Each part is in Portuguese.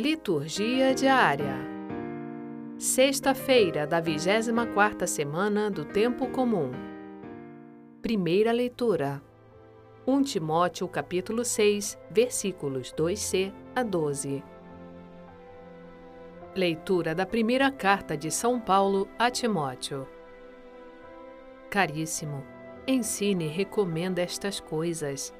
Liturgia diária. Sexta-feira da 24ª semana do tempo comum. Primeira leitura. 1 Timóteo capítulo 6, versículos 2c a 12. Leitura da primeira carta de São Paulo a Timóteo. Caríssimo, ensine e recomenda estas coisas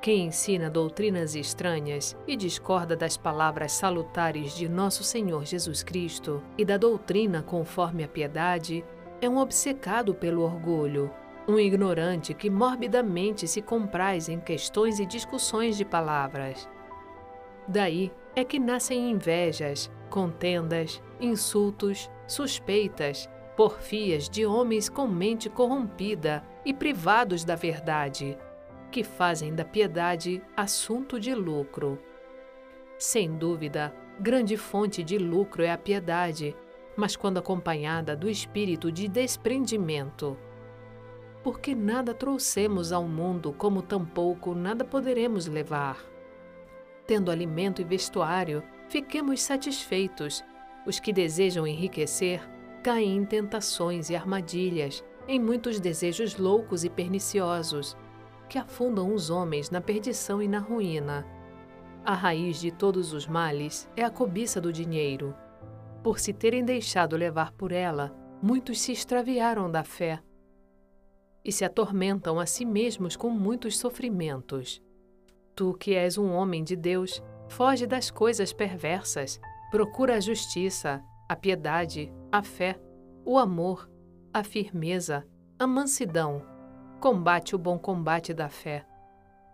quem ensina doutrinas estranhas e discorda das palavras salutares de Nosso Senhor Jesus Cristo e da doutrina conforme a piedade é um obcecado pelo orgulho, um ignorante que morbidamente se compraz em questões e discussões de palavras. Daí é que nascem invejas, contendas, insultos, suspeitas, porfias de homens com mente corrompida e privados da verdade que fazem da piedade assunto de lucro. Sem dúvida, grande fonte de lucro é a piedade, mas quando acompanhada do espírito de desprendimento. Porque nada trouxemos ao mundo, como tampouco nada poderemos levar. Tendo alimento e vestuário, fiquemos satisfeitos. Os que desejam enriquecer caem em tentações e armadilhas, em muitos desejos loucos e perniciosos que afundam os homens na perdição e na ruína. A raiz de todos os males é a cobiça do dinheiro. Por se terem deixado levar por ela, muitos se extraviaram da fé e se atormentam a si mesmos com muitos sofrimentos. Tu, que és um homem de Deus, foge das coisas perversas, procura a justiça, a piedade, a fé, o amor, a firmeza, a mansidão combate o bom combate da fé,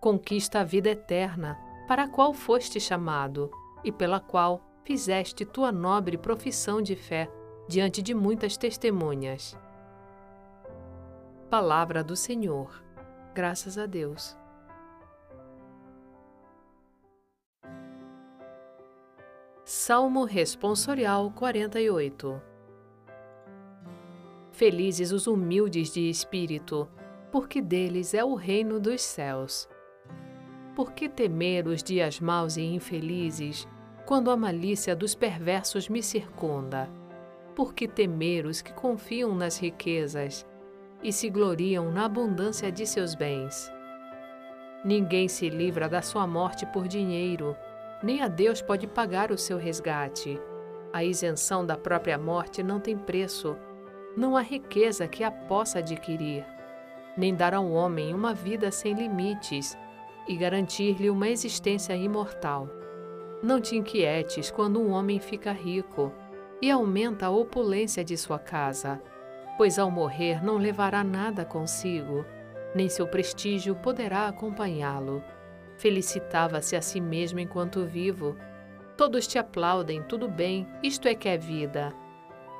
conquista a vida eterna, para a qual foste chamado e pela qual fizeste tua nobre profissão de fé diante de muitas testemunhas. Palavra do Senhor. Graças a Deus. Salmo Responsorial 48 Felizes os humildes de espírito, porque deles é o reino dos céus. Por que temer os dias maus e infelizes, quando a malícia dos perversos me circunda? Por que temer os que confiam nas riquezas e se gloriam na abundância de seus bens? Ninguém se livra da sua morte por dinheiro, nem a Deus pode pagar o seu resgate. A isenção da própria morte não tem preço, não há riqueza que a possa adquirir nem dar ao homem uma vida sem limites e garantir-lhe uma existência imortal. Não te inquietes quando um homem fica rico e aumenta a opulência de sua casa, pois ao morrer não levará nada consigo, nem seu prestígio poderá acompanhá-lo. Felicitava-se a si mesmo enquanto vivo. Todos te aplaudem, tudo bem, isto é que é vida.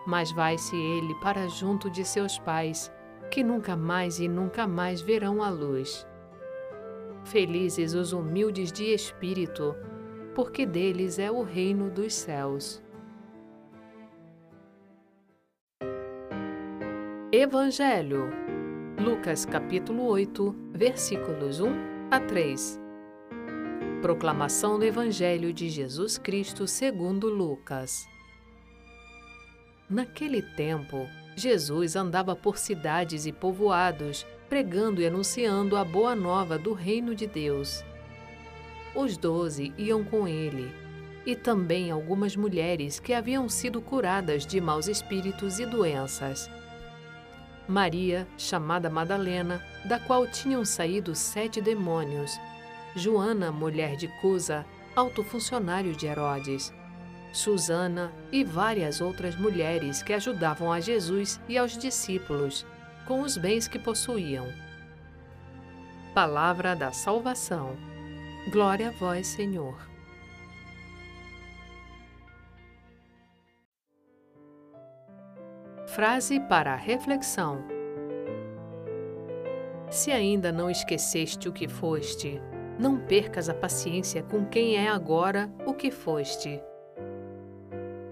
Mas vai-se ele para junto de seus pais que nunca mais e nunca mais verão a luz. Felizes os humildes de espírito, porque deles é o reino dos céus. Evangelho Lucas capítulo 8, versículos 1 a 3. Proclamação do Evangelho de Jesus Cristo segundo Lucas. Naquele tempo, Jesus andava por cidades e povoados, pregando e anunciando a boa nova do reino de Deus. Os doze iam com ele, e também algumas mulheres que haviam sido curadas de maus espíritos e doenças. Maria, chamada Madalena, da qual tinham saído sete demônios. Joana, mulher de Cusa, alto funcionário de Herodes Susana e várias outras mulheres que ajudavam a Jesus e aos discípulos com os bens que possuíam. Palavra da Salvação. Glória a vós, Senhor. Frase para reflexão. Se ainda não esqueceste o que foste, não percas a paciência com quem é agora o que foste.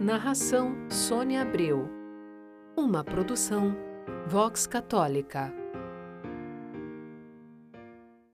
Narração Sônia Abreu. Uma produção Vox Católica.